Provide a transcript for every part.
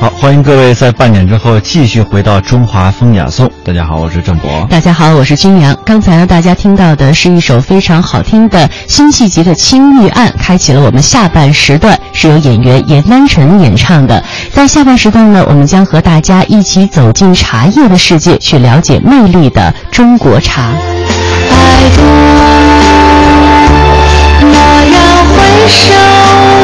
好，欢迎各位在半点之后继续回到中华风雅颂。大家好，我是郑博。大家好，我是君阳。刚才呢，大家听到的是一首非常好听的辛弃疾的《青玉案》，开启了我们下半时段，是由演员严丹晨演唱的。在下半时段呢，我们将和大家一起走进茶叶的世界，去了解魅力的中国茶。爱过，莫要回首。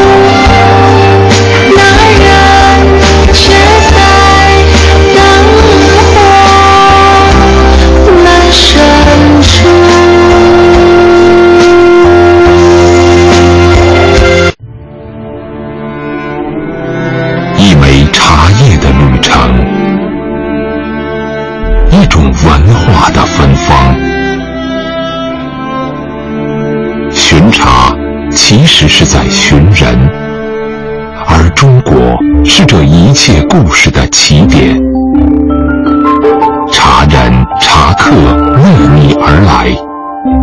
是在寻人，而中国是这一切故事的起点。茶人茶客为你而来，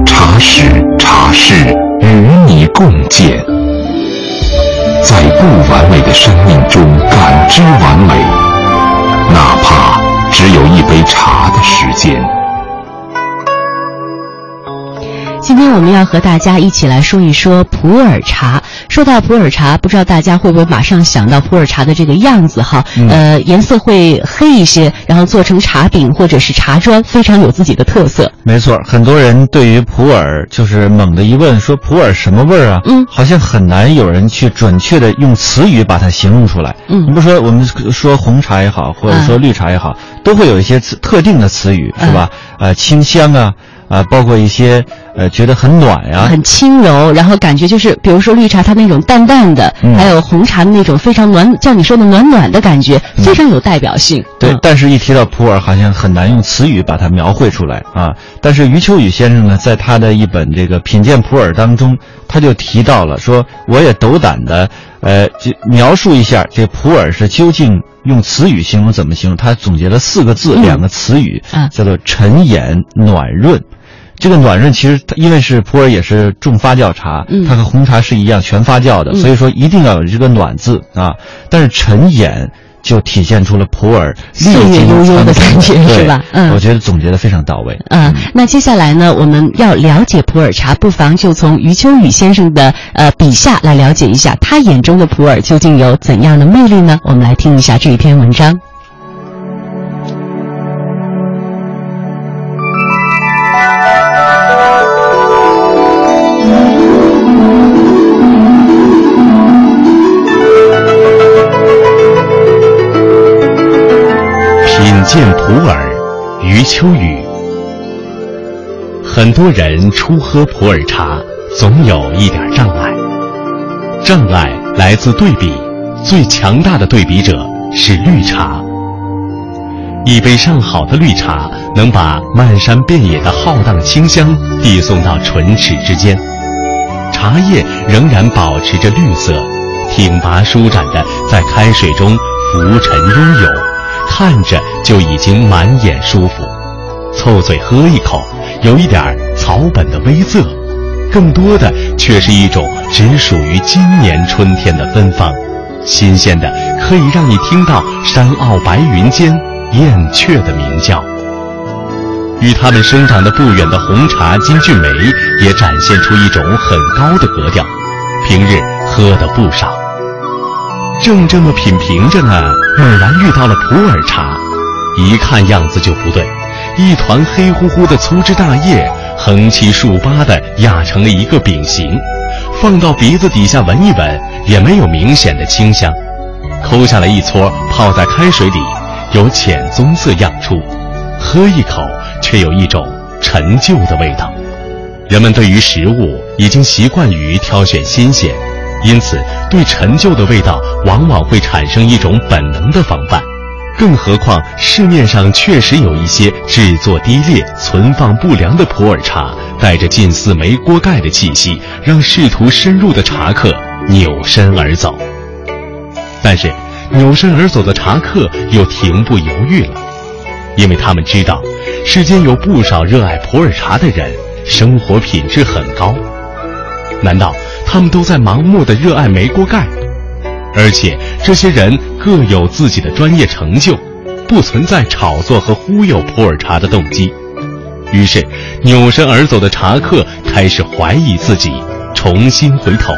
茶史茶事与你共建，在不完美的生命中感知完美，哪怕只有一杯茶的时间。今天我们要和大家一起来说一说普洱茶。说到普洱茶，不知道大家会不会马上想到普洱茶的这个样子哈？呃，颜色会黑一些，然后做成茶饼或者是茶砖，非常有自己的特色。没错，很多人对于普洱就是猛地一问，说普洱什么味儿啊？嗯，好像很难有人去准确的用词语把它形容出来。嗯，你不说我们说红茶也好，或者说绿茶也好，都会有一些词特定的词语，是吧？呃，清香啊。啊，包括一些呃，觉得很暖呀，很轻柔，然后感觉就是，比如说绿茶，它那种淡淡的，还有红茶的那种非常暖，像你说的暖暖的感觉，非常有代表性。对，但是一提到普洱，好像很难用词语把它描绘出来啊。但是余秋雨先生呢，在他的一本这个品鉴普洱当中，他就提到了说，我也斗胆的，呃，就描述一下这普洱是究竟用词语形容怎么形容？他总结了四个字，两个词语，叫做沉眼暖润。这个暖润其实，因为是普洱也是重发酵茶，它和红茶是一样全发酵的，所以说一定要有这个暖字啊。但是陈眼就体现出了普洱岁月悠悠的感觉，是吧？嗯，我觉得总结的非常到位。嗯，那接下来呢，我们要了解普洱茶，不妨就从余秋雨先生的呃笔下来了解一下，他眼中的普洱究竟有怎样的魅力呢？我们来听一下这一篇文章。余秋雨。很多人初喝普洱茶，总有一点障碍。障碍来自对比，最强大的对比者是绿茶。一杯上好的绿茶，能把漫山遍野的浩荡清香递送到唇齿之间。茶叶仍然保持着绿色，挺拔舒展的在开水中浮沉悠游。看着就已经满眼舒服，凑嘴喝一口，有一点草本的微涩，更多的却是一种只属于今年春天的芬芳，新鲜的可以让你听到山坳白云间燕雀的鸣叫。与它们生长的不远的红茶金骏眉也展现出一种很高的格调，平日喝的不少。正这么品评着呢，猛然遇到了普洱茶，一看样子就不对，一团黑乎乎的粗枝大叶，横七竖八的压成了一个饼形，放到鼻子底下闻一闻，也没有明显的清香。抠下来一撮，泡在开水里，有浅棕色漾出，喝一口，却有一种陈旧的味道。人们对于食物已经习惯于挑选新鲜。因此，对陈旧的味道往往会产生一种本能的防范，更何况市面上确实有一些制作低劣、存放不良的普洱茶，带着近似煤锅盖的气息，让试图深入的茶客扭身而走。但是，扭身而走的茶客又停步犹豫了，因为他们知道，世间有不少热爱普洱茶的人，生活品质很高。难道？他们都在盲目的热爱煤锅盖，而且这些人各有自己的专业成就，不存在炒作和忽悠普洱茶的动机。于是，扭身而走的茶客开始怀疑自己，重新回头，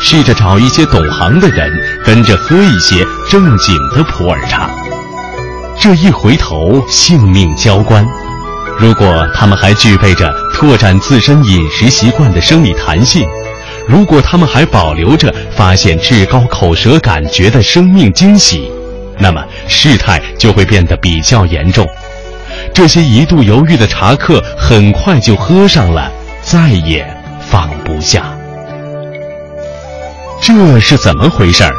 试着找一些懂行的人，跟着喝一些正经的普洱茶。这一回头，性命交关。如果他们还具备着拓展自身饮食习惯的生理弹性，如果他们还保留着发现至高口舌感觉的生命惊喜，那么事态就会变得比较严重。这些一度犹豫的茶客很快就喝上了，再也放不下。这是怎么回事儿？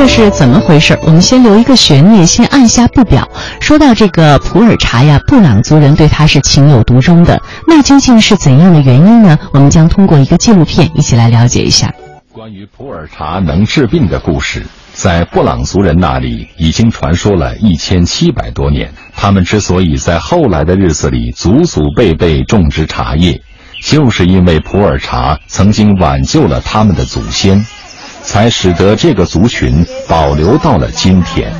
这是怎么回事？我们先留一个悬念，先按下不表。说到这个普洱茶呀，布朗族人对它是情有独钟的。那究竟是怎样的原因呢？我们将通过一个纪录片一起来了解一下。关于普洱茶能治病的故事，在布朗族人那里已经传说了一千七百多年。他们之所以在后来的日子里祖祖辈辈种植茶叶，就是因为普洱茶曾经挽救了他们的祖先。才使得这个族群保留到了今天。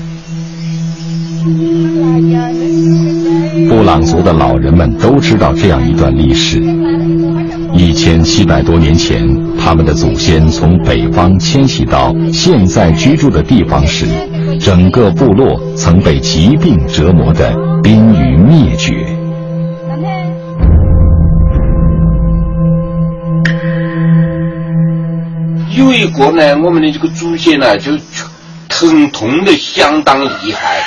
布朗族的老人们都知道这样一段历史：一千七百多年前，他们的祖先从北方迁徙到现在居住的地方时，整个部落曾被疾病折磨得濒于灭绝。有一个呢，我们的这个祖先呢，就疼痛的相当厉害，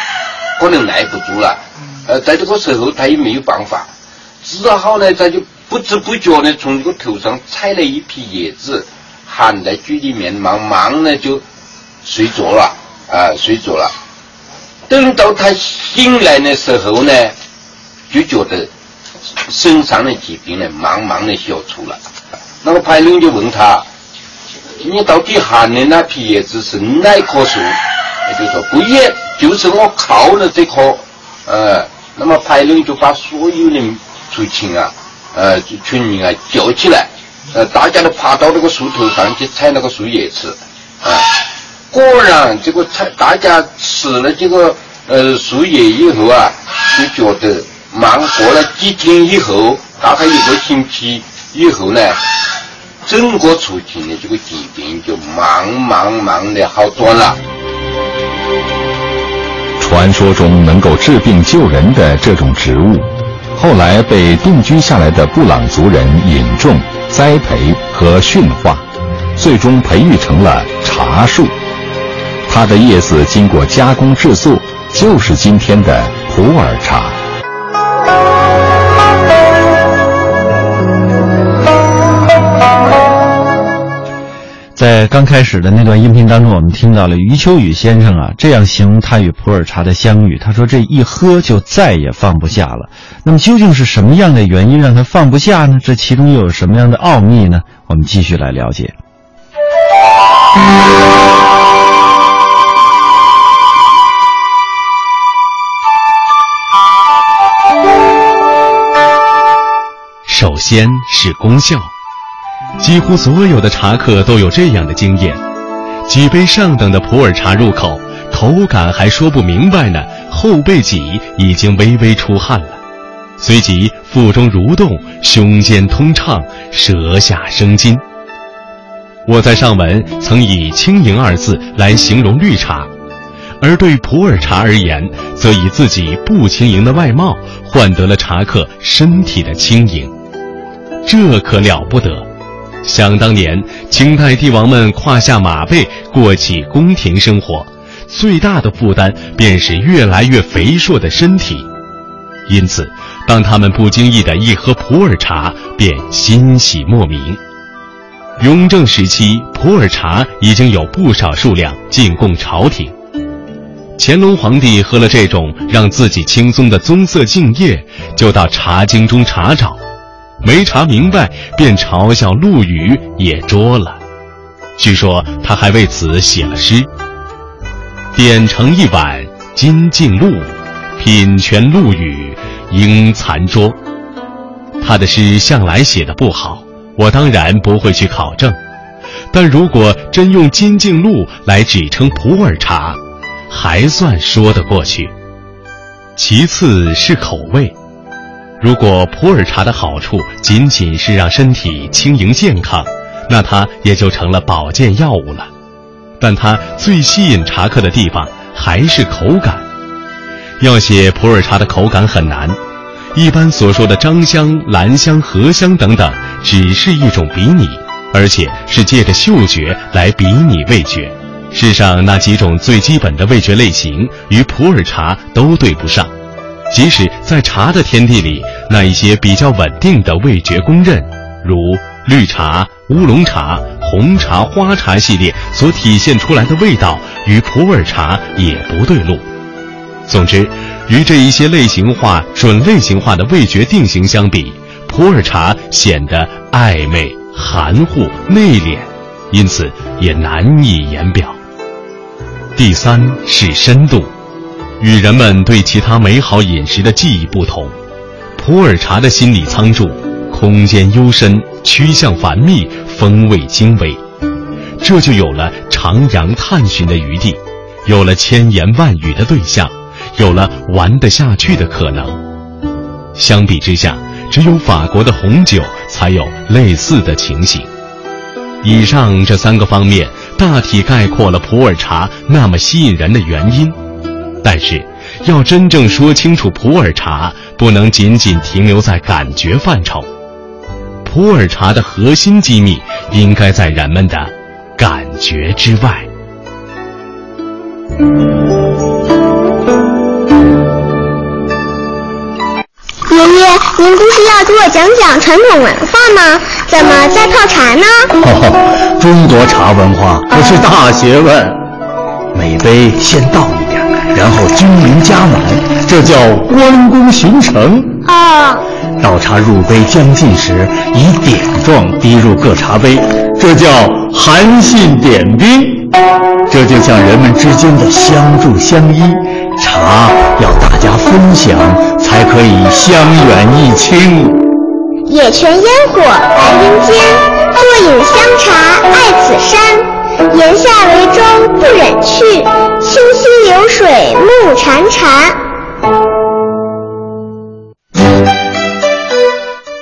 可能耐不住了。呃，在这个时候他也没有办法，只好呢，他就不知不觉呢，从这个头上采了一批叶子，含在嘴里面，慢慢呢就睡着了，啊，睡着了。等到他醒来的时候呢，就觉得身上的疾病呢，慢慢的消除了。那个派人就问他。你到底含的那批叶子是哪棵树？就说不也，就是我靠了这棵。呃，那么派人就把所有的族亲啊，呃，群民啊叫起来，呃，大家都爬到那个树头上去采那个树叶子。啊，果然这个采，大家吃了这个呃树叶以后啊，就觉得，慢过了几天以后，大概一个星期以后呢。整个促进的这个疾病就慢慢慢的好转了。传说中能够治病救人的这种植物，后来被定居下来的布朗族人引种、栽培和驯化，最终培育成了茶树。它的叶子经过加工制作，就是今天的普洱茶。在刚开始的那段音频当中，我们听到了余秋雨先生啊这样形容他与普洱茶的相遇。他说：“这一喝就再也放不下了。”那么究竟是什么样的原因让他放不下呢？这其中又有什么样的奥秘呢？我们继续来了解。首先是功效。几乎所有的茶客都有这样的经验：几杯上等的普洱茶入口，口感还说不明白呢，后背脊已经微微出汗了，随即腹中蠕动，胸间通畅，舌下生津。我在上文曾以“轻盈”二字来形容绿茶，而对普洱茶而言，则以自己不轻盈的外貌换得了茶客身体的轻盈，这可了不得。想当年，清代帝王们胯下马背过起宫廷生活，最大的负担便是越来越肥硕的身体。因此，当他们不经意的一喝普洱茶，便欣喜莫名。雍正时期，普洱茶已经有不少数量进贡朝廷。乾隆皇帝喝了这种让自己轻松的棕色净液，就到茶经中查找。没查明白，便嘲笑陆羽也捉了。据说他还为此写了诗：“点成一碗金镜露，品全陆羽，应残拙。他的诗向来写的不好，我当然不会去考证。但如果真用金镜露来指称普洱茶，还算说得过去。其次是口味，如果普洱茶的好处仅仅是让身体轻盈健康，那它也就成了保健药物了。但它最吸引茶客的地方还是口感。要写普洱茶的口感很难，一般所说的樟香、兰香、荷香等等，只是一种比拟，而且是借着嗅觉来比拟味觉。世上那几种最基本的味觉类型与普洱茶都对不上，即使在茶的天地里，那一些比较稳定的味觉公认，如绿茶、乌龙茶、红茶、花茶系列所体现出来的味道与普洱茶也不对路。总之，与这一些类型化、准类型化的味觉定型相比，普洱茶显得暧昧、含糊、内敛，因此也难以言表。第三是深度，与人们对其他美好饮食的记忆不同，普洱茶的心理仓贮，空间幽深，趋向繁密，风味精微，这就有了徜徉探寻的余地，有了千言万语的对象，有了玩得下去的可能。相比之下，只有法国的红酒才有类似的情形。以上这三个方面。大体概括了普洱茶那么吸引人的原因，但是，要真正说清楚普洱茶，不能仅仅停留在感觉范畴。普洱茶的核心机密，应该在人们的感觉之外。爷爷，您不是要给我讲讲传统文化吗？怎么在泡茶呢？哦，中国茶文化可是大学问，每杯先倒然后均匀加满，这叫关公巡城。哦，倒茶入杯将尽时，以点状滴入各茶杯，这叫韩信点兵。这就像人们之间的相助相依，茶要大家分享，才可以相远益清。野泉烟火白云间，坐饮香茶爱此山。檐下为舟不忍去，清溪流水暮潺潺。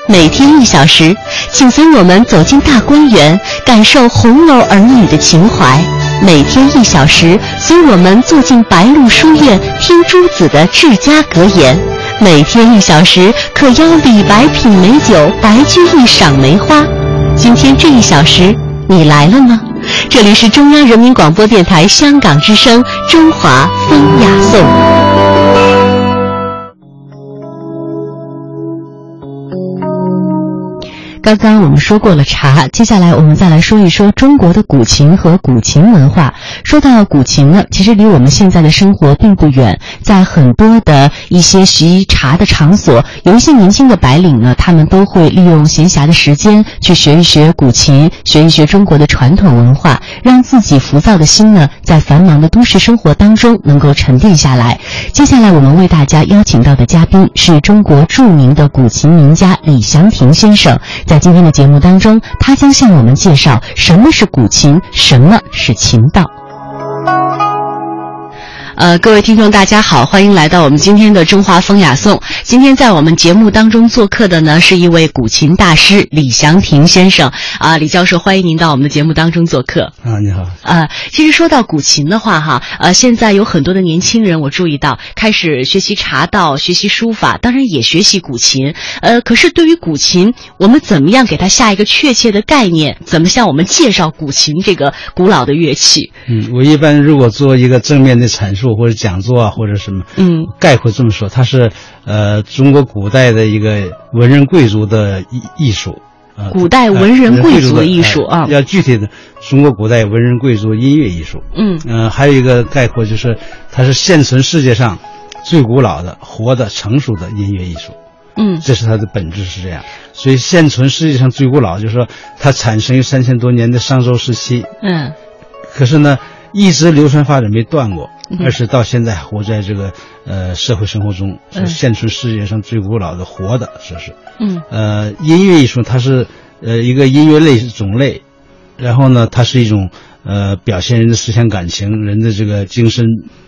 每天一小时，请随我们走进大观园，感受红楼儿女的情怀。每天一小时，随我们坐进白鹿书院，听朱子的治家格言。每天一小时，可邀李白品美酒，白居易赏梅花。今天这一小时，你来了吗？这里是中央人民广播电台香港之声《中华风雅颂》。刚刚我们说过了茶，接下来我们再来说一说中国的古琴和古琴文化。说到古琴呢，其实离我们现在的生活并不远，在很多的一些习茶的场所，有一些年轻的白领呢，他们都会利用闲暇的时间去学一学古琴，学一学中国的传统文化，让自己浮躁的心呢，在繁忙的都市生活当中能够沉淀下来。接下来我们为大家邀请到的嘉宾是中国著名的古琴名家李祥霆先生。在今天的节目当中，他将向我们介绍什么是古琴，什么是琴道。呃，各位听众，大家好，欢迎来到我们今天的《中华风雅颂》。今天在我们节目当中做客的呢，是一位古琴大师李祥霆先生。啊，李教授，欢迎您到我们的节目当中做客。啊，你好。呃，其实说到古琴的话，哈，呃，现在有很多的年轻人，我注意到开始学习茶道、学习书法，当然也学习古琴。呃，可是对于古琴，我们怎么样给它下一个确切的概念？怎么向我们介绍古琴这个古老的乐器？嗯，我一般如果做一个正面的阐述。或者讲座啊，或者什么，嗯，概括这么说，它是呃中国古代的一个文人贵族的艺艺术啊，古代文人贵族的艺术啊，要具体的中国古代文人贵族音乐艺术，嗯。嗯，还有一个概括就是它是现存世界上最古老的、活的、成熟的音乐艺术，嗯，这是它的本质是这样，所以现存世界上最古老，就是说它产生于三千多年的商周时期，嗯，可是呢。一直流传发展没断过，二是到现在活在这个呃社会生活中，嗯是现存世界上最古老的活的，说是。嗯呃，音乐艺术它是呃一个音乐类种类，然后呢，它是一种呃表现人的思想感情、人的这个精神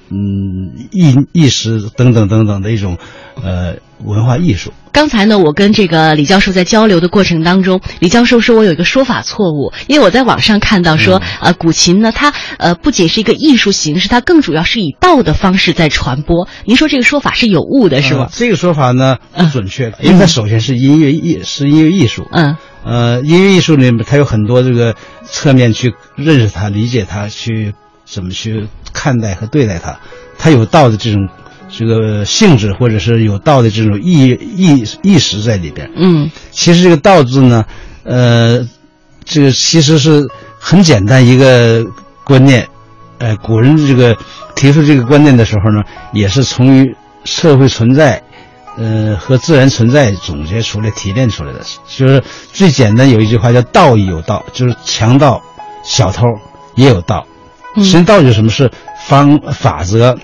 嗯意意识等等等等的一种呃文化艺术。刚才呢，我跟这个李教授在交流的过程当中，李教授说我有一个说法错误，因为我在网上看到说，呃，古琴呢，它呃不仅是一个艺术形式，它更主要是以道的方式在传播。您说这个说法是有误的，是吗？呃这个说法呢不准确的，因为它首先是音乐艺是音乐艺术。嗯呃，音乐艺术里面它有很多这个侧面去认识它、理解它，去怎么去看待和对待它，它有道的这种这个性质，或者是有道的这种意意意识在里边。嗯其实这个“道”字呢，呃，这个其实是很简单一个观念。呃，古人这个提出这个观念的时候呢，也是从于社会存在，呃和自然存在总结出来、提炼出来的。就是最简单有一句话叫“道义有道”，就是强盗、小偷也有道。实际上，道就是什么？是方法则，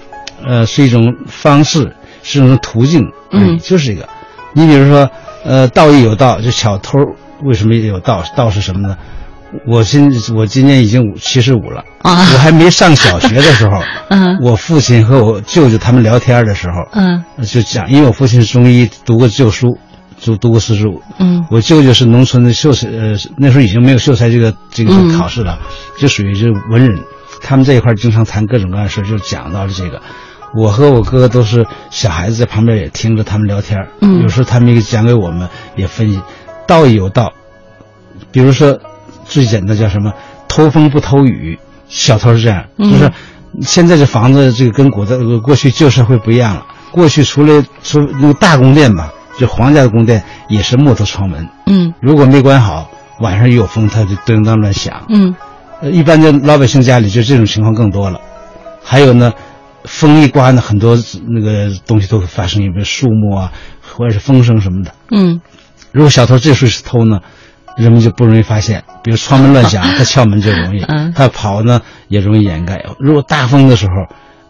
呃，是一种方式，是一种途径，嗯就是一个。你比如说，呃，道义有道，就小偷为什么也有道？道是什么呢？我今我今年已经五七十五了，啊我还没上小学的时候，嗯我父亲和我舅舅他们聊天的时候，嗯就讲，因为我父亲是中医，读过旧书，就读过四书。嗯我舅舅是农村的秀才，呃，那时候已经没有秀才这个这个嗯考试了，就属于是文人。他们这一块儿经常谈各种各样的事，就讲到了这个。我和我哥哥都是小孩子，在旁边也听着他们聊天。嗯有时候他们也讲给我们，也分析，道义有道。比如说，最简单叫什么？偷风不偷雨，小偷是这样，嗯就是现在这房子这个跟古代呃过去旧社会不一样了。过去除了除那个大宫殿吧，就皇家的宫殿也是木头窗门，嗯如果没关好，晚上一有风，它就叮当乱响。嗯呃，一般的老百姓家里就这种情况更多了。还有呢，风一刮呢，很多那个东西都会发生，比如树木啊，或者是风声什么的。嗯如果小偷这时候是偷呢，人们就不容易发现。比如窗门乱响，他撬门就容易；嗯他跑呢也容易掩盖。如果大风的时候，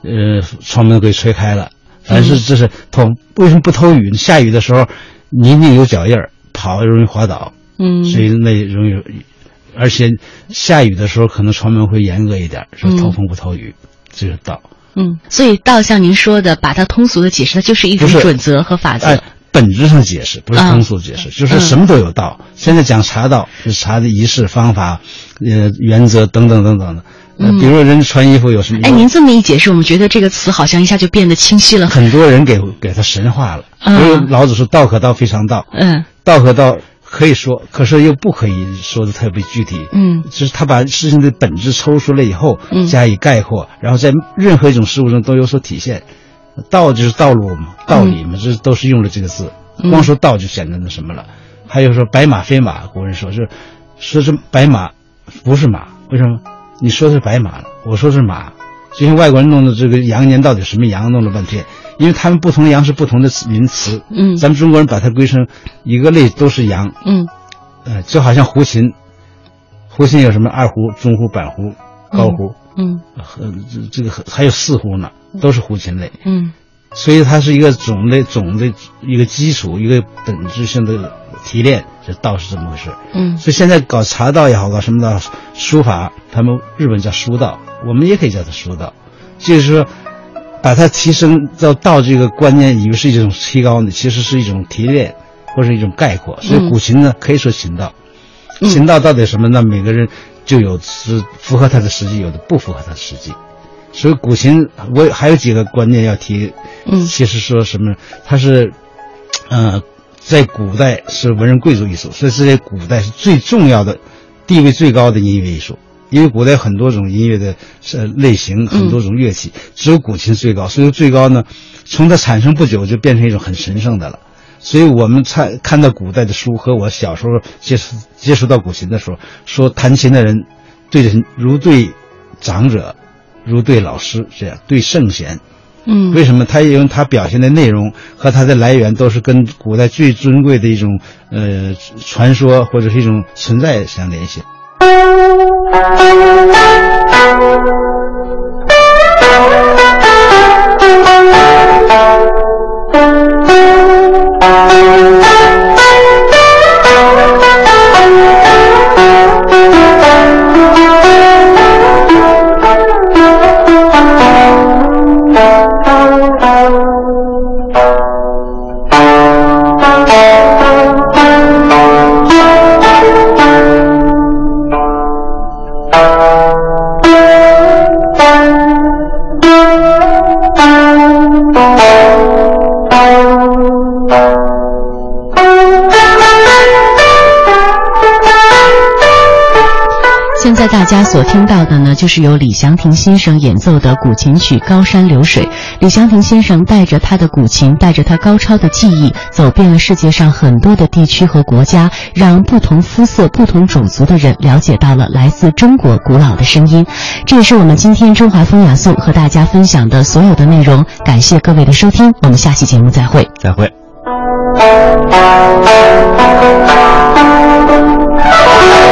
呃，窗门给吹开了，凡是这是偷。为什么不偷雨呢？下雨的时候，泥泞有脚印儿，跑容易滑倒，嗯，所以那容易。而且下雨的时候，可能窗门会严格一点，说偷风不偷雨，这是道。嗯，所以道像您说的，把它通俗的解释，它就是一种准则和法则。哎，本质上解释不是啊通俗解释，就是什么都有道。现在讲茶道，就是茶的仪式、方法、呃原则等等等等的。比如说人穿衣服有什么？哎，您这么一解释，我们觉得这个词好像一下就变得清晰了很。多人给给他神化了。啊所以老子说“道可道，非常道”。嗯道可道可以说，可是又不可以说的特别具体。嗯就是他把事情的本质抽出来以后嗯，加以概括，然后在任何一种事物中都有所体现。道就是道路嘛，道理嘛，这都是用了这个字。嗯光说道就显得那什么了。还有说白马非马，古人说是说是白马不是马，为什么？你说的是白马了，我说是马。就像外国人弄的这个羊年到底什么羊，弄了半天，因为他们不同的羊是不同的名词。嗯咱们中国人把它归成一个类，都是羊。嗯呃，就好像胡琴，胡琴有什么二胡、中胡、板胡、高胡，嗯呃，这这个还有四胡呢，都是胡琴类。嗯所以它是一个种类总的一个基础，一个本质性的提炼。这道是这么回事。嗯所以现在搞茶道也好，搞什么道，书法，他们日本叫书道，我们也可以叫它书道，就是说，把它提升到道这个观念，以为是一种提高呢，其实是一种提炼或者一种概括。所以古琴呢，可以说琴道。嗯琴道到底什么？呢每个人就有是符合他的实际，有的不符合他的实际。所以古琴，我还有几个观念要提。嗯其实说什么？它是，呃，在古代是文人贵族艺术，所以是在古代是最重要的、地位最高的音乐艺术。因为古代很多种音乐的呃类型，很多种乐器，只有古琴最高。所以最高呢，从它产生不久就变成一种很神圣的了。所以我们看看到古代的书和我小时候接触接触到古琴的时候，说弹琴的人对着如对长者，如对老师这样对圣贤。嗯为什么？他因为他表现的内容和它的来源都是跟古代最尊贵的一种呃传说或者是一种存在相联系。啊。听到的呢，就是由李祥霆先生演奏的古琴曲《高山流水》。李祥霆先生带着他的古琴，带着他高超的技艺，走遍了世界上很多的地区和国家，让不同肤色、不同种族的人了解到了来自中国古老的声音。这也是我们今天中华风雅颂和大家分享的所有的内容。感谢各位的收听，我们下期节目再会。再会。古